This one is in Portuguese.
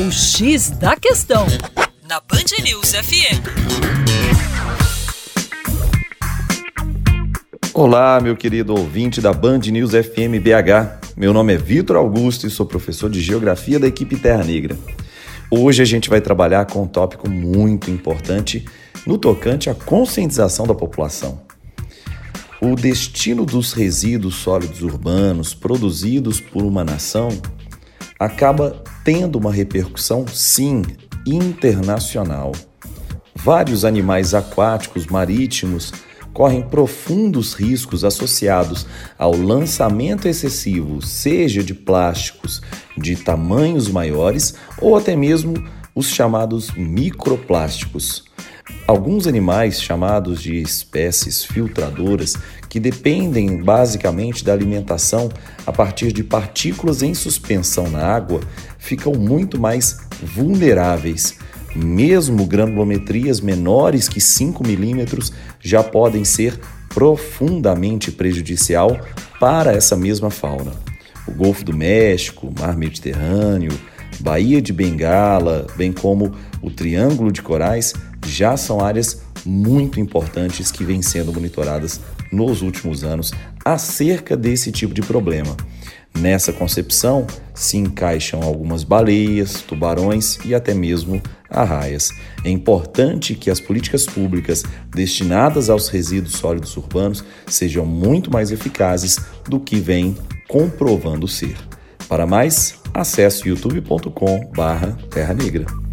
O X da Questão, na Band News FM. Olá, meu querido ouvinte da Band News FM BH. Meu nome é Vitor Augusto e sou professor de Geografia da equipe Terra Negra. Hoje a gente vai trabalhar com um tópico muito importante no tocante à conscientização da população. O destino dos resíduos sólidos urbanos produzidos por uma nação acaba tendo uma repercussão, sim, internacional. Vários animais aquáticos marítimos correm profundos riscos associados ao lançamento excessivo, seja de plásticos de tamanhos maiores ou até mesmo os chamados microplásticos. Alguns animais, chamados de espécies filtradoras, que dependem basicamente da alimentação a partir de partículas em suspensão na água, ficam muito mais vulneráveis. Mesmo granulometrias menores que 5 milímetros já podem ser profundamente prejudicial para essa mesma fauna. O Golfo do México, Mar Mediterrâneo, Baía de Bengala, bem como o Triângulo de Corais, já são áreas muito importantes que vêm sendo monitoradas nos últimos anos acerca desse tipo de problema. Nessa concepção se encaixam algumas baleias, tubarões e até mesmo arraias. É importante que as políticas públicas destinadas aos resíduos sólidos urbanos sejam muito mais eficazes do que vem comprovando ser. Para mais, acesse youtube.com/terra negra.